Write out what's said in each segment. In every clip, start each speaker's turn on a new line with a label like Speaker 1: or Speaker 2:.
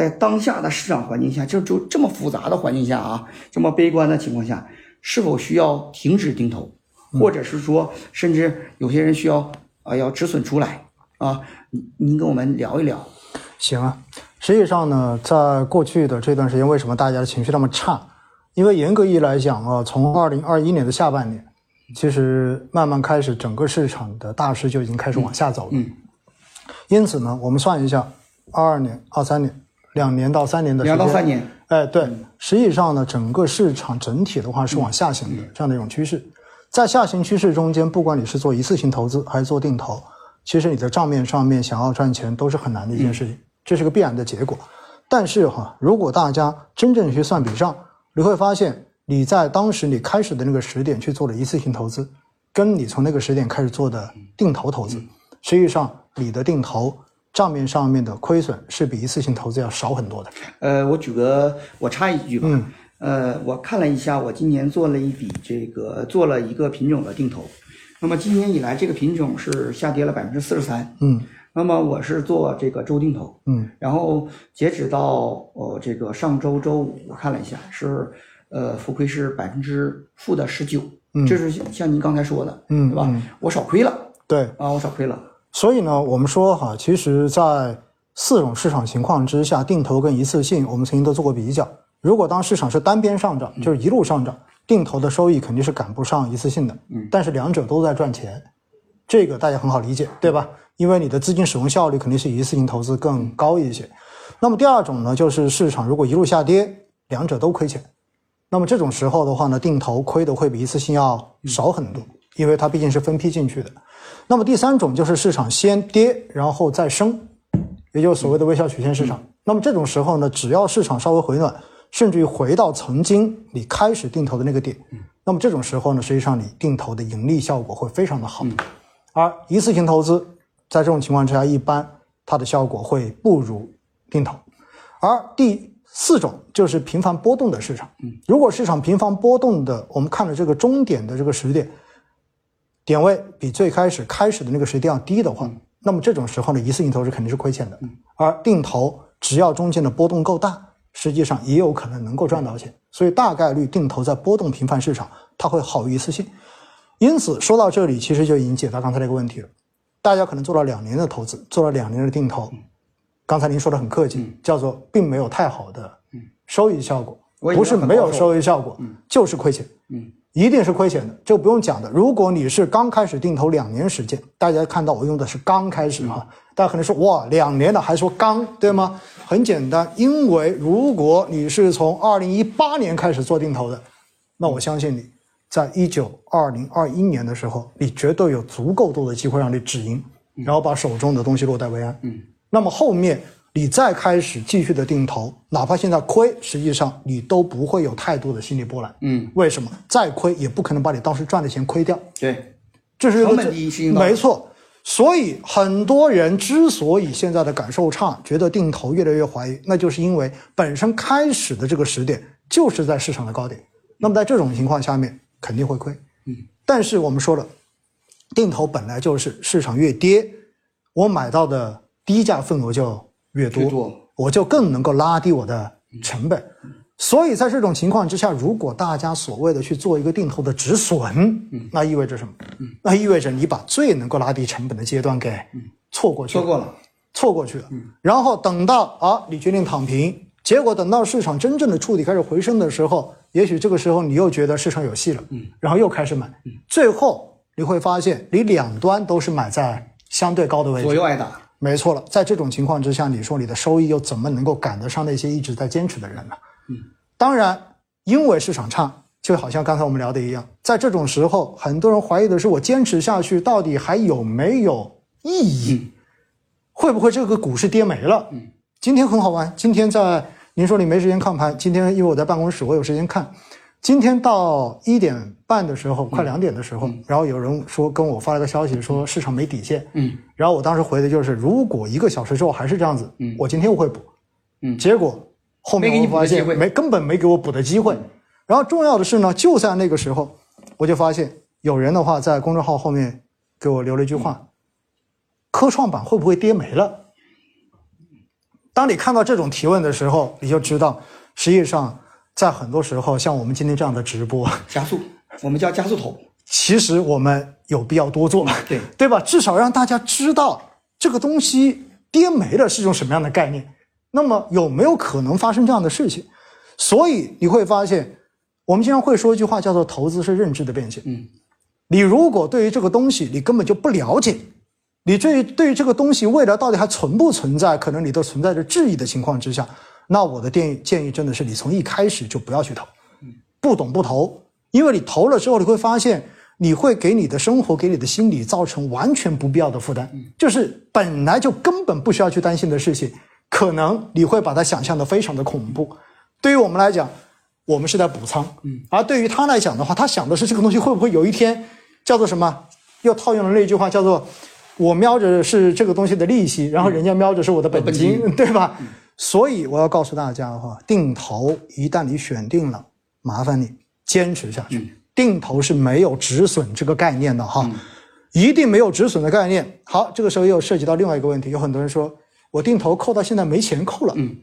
Speaker 1: 在当下的市场环境下，就就这么复杂的环境下啊，这么悲观的情况下，是否需要停止定投，或者是说，甚至有些人需要啊要止损出来啊？您您跟我们聊一聊。
Speaker 2: 行啊，实际上呢，在过去的这段时间，为什么大家的情绪那么差？因为严格意义来讲啊，从二零二一年的下半年，其实慢慢开始，整个市场的大势就已经开始往下走了。
Speaker 1: 嗯
Speaker 2: 因此呢，我们算一下，二二年、二三年，两年到三年的时间，
Speaker 1: 两到三年，
Speaker 2: 哎，对，实际上呢，整个市场整体的话是往下行的这样的一种趋势。在下行趋势中间，不管你是做一次性投资还是做定投，其实你在账面上面想要赚钱都是很难的一件事情，这是个必然的结果。但是哈，如果大家真正去算笔账，你会发现你在当时你开始的那个时点去做了一次性投资，跟你从那个时点开始做的定投投资，实际上你的定投账面上面的亏损是比一次性投资要少很多的。
Speaker 1: 呃，我举个，我插一句吧。
Speaker 2: 嗯
Speaker 1: 呃，我看了一下，我今年做了一笔这个做了一个品种的定投，那么今年以来这个品种是下跌了百分之四十三。
Speaker 2: 嗯
Speaker 1: 那么我是做这个周定投，
Speaker 2: 嗯
Speaker 1: 然后截止到呃这个上周周五，我看了一下是呃浮亏是百分之负的十九，
Speaker 2: 嗯
Speaker 1: 这是像您刚才说的，
Speaker 2: 嗯
Speaker 1: 对吧？
Speaker 2: 嗯
Speaker 1: 我少亏了
Speaker 2: 对，
Speaker 1: 啊，我少亏了。
Speaker 2: 所以呢，我们说哈，其实，在四种市场情况之下，定投跟一次性，我们曾经都做过比较。如果当市场是单边上涨，就是一路上涨，定投的收益肯定是赶不上一次性的。
Speaker 1: 嗯
Speaker 2: 但是两者都在赚钱，这个大家很好理解，对吧？因为你的资金使用效率肯定是一次性投资更高一些。那么第二种呢，就是市场如果一路下跌，两者都亏钱。那么这种时候的话呢，定投亏的会比一次性要少很多，因为它毕竟是分批进去的。那么第三种就是市场先跌，然后再升，也就是所谓的微笑曲线市场。那么这种时候呢，只要市场稍微回暖，甚至于回到曾经你开始定投的那个点，那么这种时候呢，实际上你定投的盈利效果会非常的好。而一次性投资在这种情况之下，一般它的效果会不如定投。而第四种就是频繁波动的市场。如果市场频繁波动的，我们看了这个终点的这个时点，点位比最开始开始的那个时间要低的话，那么这种时候呢，一次性投资肯定是亏钱的。而定投只要中间的波动够大，实际上也有可能能够赚到钱。所以大概率定投在波动频繁市场，它会好于一次性。因此说到这里，其实就已经解答刚才那个问题了。大家可能做了两年的投资，做了两年的定投，刚才您说的很客气，叫做并没有太好的收益效果，不是没有收益效果，就是亏钱。
Speaker 1: 嗯，
Speaker 2: 一定是亏钱的，这不用讲的。如果你是刚开始定投两年时间，大家看到我用的是刚开始哈，大家可能说哇两年了还说刚对吗？很简单，因为如果你是从二零一八年开始做定投的，那我相信你在一九二零二一年的时候，你绝对有足够多的机会让你止盈，然后把手中的东西落袋为安。
Speaker 1: 嗯，
Speaker 2: 那么后面你再开始继续的定投，哪怕现在亏，实际上你都不会有太多的心理波澜。
Speaker 1: 嗯，
Speaker 2: 为什么？再亏也不可能把你当时赚的钱亏掉，
Speaker 1: 对，
Speaker 2: 这是一个
Speaker 1: 成本低是应当的
Speaker 2: 没错。所以很多人之所以现在的感受差，觉得定投越来越怀疑，那就是因为本身开始的这个时点就是在市场的高点。那么在这种情况下面肯定会亏。嗯，但是我们说了，定投本来就是市场越跌，我买到的低价份额就越多，
Speaker 1: 多
Speaker 2: 我就更能够拉低我的成本。所以在这种情况之下，如果大家所谓的去做一个定投的止损，那意味着什么？那意味着你把最能够拉低成本的阶段给错过去了
Speaker 1: 错过了。
Speaker 2: 错过去了。然后等到啊，你决定躺平，结果等到市场真正的触底开始回升的时候，也许这个时候你又觉得市场有戏了，然后又开始买，最后你会发现你两端都是买在相对高的位置。
Speaker 1: 左右挨打。
Speaker 2: 没错了，在这种情况之下，你说你的收益又怎么能够赶得上那些一直在坚持的人呢？嗯，当然，因为市场差，就好像刚才我们聊的一样，在这种时候，很多人怀疑的是我坚持下去到底还有没有意义？会不会这个股市跌没了？嗯，今天很好玩，今天在您说你没时间看盘，今天因为我在办公室，我有时间看。今天到一点半的时候，快两点的时候，然后有人说跟我发了个消息，说市场没底线。
Speaker 1: 嗯，
Speaker 2: 然后我当时回的就是，如果一个小时之后还是这样子，
Speaker 1: 嗯
Speaker 2: 我今天我会补。
Speaker 1: 嗯
Speaker 2: 结果后面
Speaker 1: 给你
Speaker 2: 我发现没根本没给我补的机会。然后重要的是呢，就在那个时候，我就发现有人的话在公众号后面给我留了一句话：科创板会不会跌没了？当你看到这种提问的时候，你就知道，实际上在很多时候，像我们今天这样的直播，
Speaker 1: 加速，我们叫加速头。
Speaker 2: 其实我们有必要多做，
Speaker 1: 对
Speaker 2: 对吧？至少让大家知道这个东西跌没了是一种什么样的概念。那么有没有可能发生这样的事情？所以你会发现，我们经常会说一句话，叫做“投资是认知的变现”。
Speaker 1: 嗯，
Speaker 2: 你如果对于这个东西你根本就不了解，你对于对于这个东西未来到底还存不存在，可能你都存在着质疑的情况之下，那我的建议建议真的是你从一开始就不要去投，不懂不投，因为你投了之后你会发现。你会给你的生活、给你的心理造成完全不必要的负担，就是本来就根本不需要去担心的事情，可能你会把它想象的非常的恐怖。对于我们来讲，我们是在补仓，嗯，而对于他来讲的话，他想的是这个东西会不会有一天叫做什么？又套用了那句话，叫做我瞄着是这个东西的利息，然后人家瞄着是我的本金，对吧？所以我要告诉大家的话，定投一旦你选定了，麻烦你坚持下去。定投是没有止损这个概念的哈，一定没有止损的概念。好，这个时候又涉及到另外一个问题，有很多人说我定投扣到现在没钱扣了，
Speaker 1: 嗯，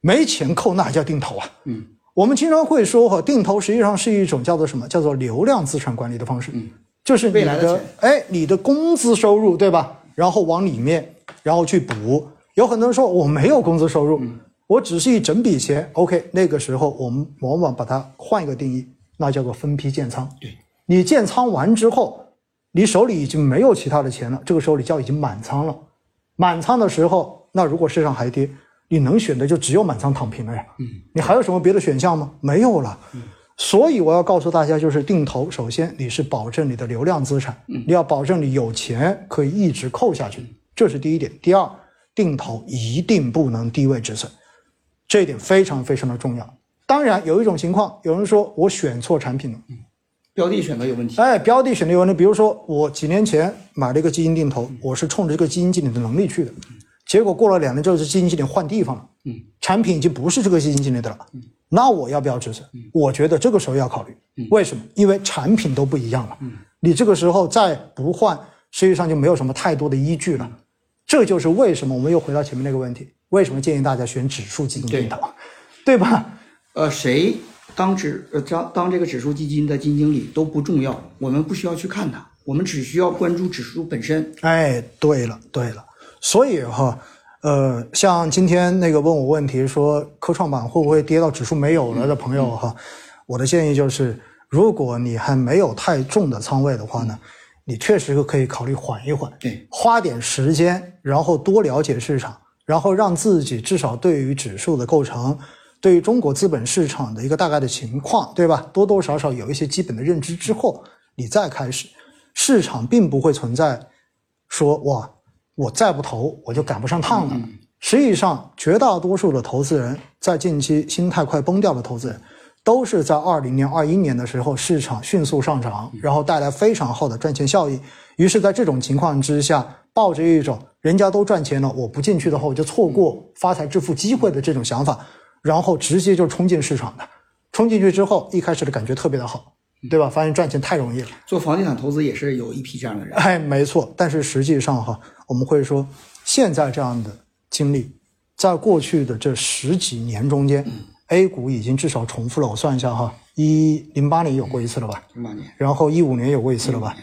Speaker 2: 没钱扣那还叫定投啊？
Speaker 1: 嗯，
Speaker 2: 我们经常会说哈，定投实际上是一种叫做什么？叫做流量资产管理的方式，
Speaker 1: 嗯，
Speaker 2: 就是你
Speaker 1: 的
Speaker 2: 哎，你的工资收入对吧？然后往里面，然后去补。有很多人说我没有工资收入，我只是一整笔钱。OK，那个时候我们往往把它换一个定义。那叫做分批建仓。
Speaker 1: 对
Speaker 2: 你建仓完之后，你手里已经没有其他的钱了，这个时候你叫已经满仓了。满仓的时候，那如果市场还跌，你能选的就只有满仓躺平了呀。
Speaker 1: 嗯，
Speaker 2: 你还有什么别的选项吗？没有了。嗯，所以我要告诉大家，就是定投，首先你是保证你的流量资产，你要保证你有钱可以一直扣下去，这是第一点。第二，定投一定不能低位止损，这一点非常非常的重要。当然有一种情况，有人说我选错产品了，
Speaker 1: 嗯，标的选的有问题。
Speaker 2: 哎，标的选的有问题。比如说我几年前买了一个基金定投，我是冲着这个基金经理的能力去的，结果过了两年之后，这基金经理换地方了，
Speaker 1: 嗯，
Speaker 2: 产品已经不是这个基金经理的了，嗯，那我要不要止损？我觉得这个时候要考虑，为什么？因为产品都不一样了，嗯，你这个时候再不换，实际上就没有什么太多的依据了。这就是为什么我们又回到前面那个问题，为什么建议大家选指数基金定投，对吧？
Speaker 1: 呃，谁当指呃当当这个指数基金的基金经理都不重要，我们不需要去看它，我们只需要关注指数本身。
Speaker 2: 哎，对了对了，所以哈，呃，像今天那个问我问题说科创板会不会跌到指数没有了的朋友哈，我的建议就是，如果你还没有太重的仓位的话呢，你确实可以考虑缓一缓，
Speaker 1: 对，
Speaker 2: 花点时间，然后多了解市场，然后让自己至少对于指数的构成。对于中国资本市场的一个大概的情况，对吧？多多少少有一些基本的认知之后，你再开始，市场并不会存在说哇，我再不投我就赶不上趟了。实际上，绝大多数的投资人在近期心态快崩掉的投资人，都是在二零年、二一年的时候市场迅速上涨，然后带来非常好的赚钱效益。于是，在这种情况之下，抱着一种人家都赚钱了，我不进去的话，我就错过发财致富机会的这种想法。然后直接就冲进市场的，冲进去之后，一开始的感觉特别的好，对吧？发现赚钱太容易了。
Speaker 1: 做房地产投资也是有一批这样的人，
Speaker 2: 哎，没错。但是实际上哈，我们会说，现在这样的经历，在过去的这十几年中间，A 股已经至少重复了。我算一下哈，一零八年有过一次了吧？
Speaker 1: 零八年。
Speaker 2: 然后一五年有过一次了吧？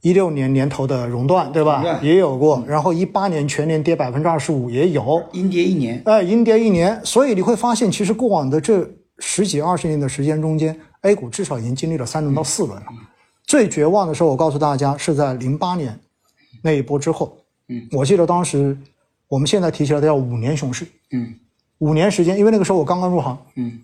Speaker 2: 一六年年头的熔断，对吧？也有过，然后一八年全年跌百分之二十五也有，
Speaker 1: 阴跌一年，
Speaker 2: 哎，阴跌一年，所以你会发现，其实过往的这十几二十年的时间中间，A 股至少已经经历了三轮到四轮了。最绝望的时候，我告诉大家是在零八年那一波之后。
Speaker 1: 嗯，
Speaker 2: 我记得当时我们现在提起来的叫五年熊市。
Speaker 1: 嗯，
Speaker 2: 五年时间，因为那个时候我刚刚入行。
Speaker 1: 嗯，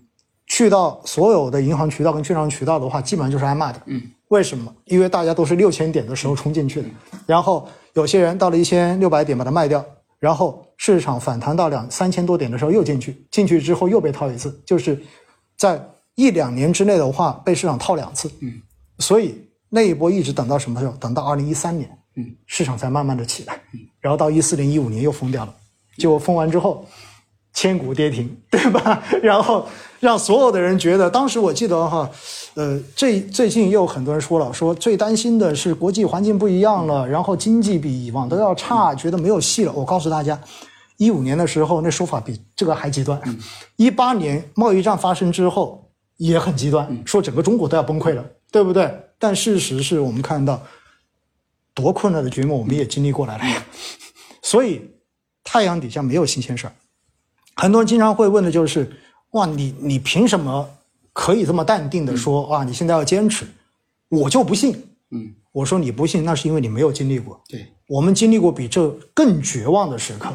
Speaker 2: 去到所有的银行渠道跟券商渠道的话，基本上就是挨骂的。
Speaker 1: 嗯。
Speaker 2: 为什么？因为大家都是六千点的时候冲进去的，然后有些人到了一千六百点把它卖掉，然后市场反弹到两三千多点的时候又进去，进去之后又被套一次，就是在一两年之内的话被市场套两次。
Speaker 1: 嗯，
Speaker 2: 所以那一波一直等到什么时候？等到二零一三年，
Speaker 1: 嗯，
Speaker 2: 市场才慢慢的起来，然后到一四年、一五年又封掉了，结果封完之后。千古跌停，对吧？然后让所有的人觉得，当时我记得哈，呃，最最近又有很多人说了，说最担心的是国际环境不一样了，然后经济比以往都要差，觉得没有戏了。我告诉大家，一五年的时候，那说法比这个还极端。一八年贸易战发生之后也很极端，说整个中国都要崩溃了，对不对？但事实是我们看到多困难的局面，我们也经历过来了呀。所以太阳底下没有新鲜事儿。很多人经常会问的就是：哇，你你凭什么可以这么淡定的说啊，你现在要坚持？我就不信。
Speaker 1: 嗯，
Speaker 2: 我说你不信，那是因为你没有经历过。
Speaker 1: 对，
Speaker 2: 我们经历过比这更绝望的时刻。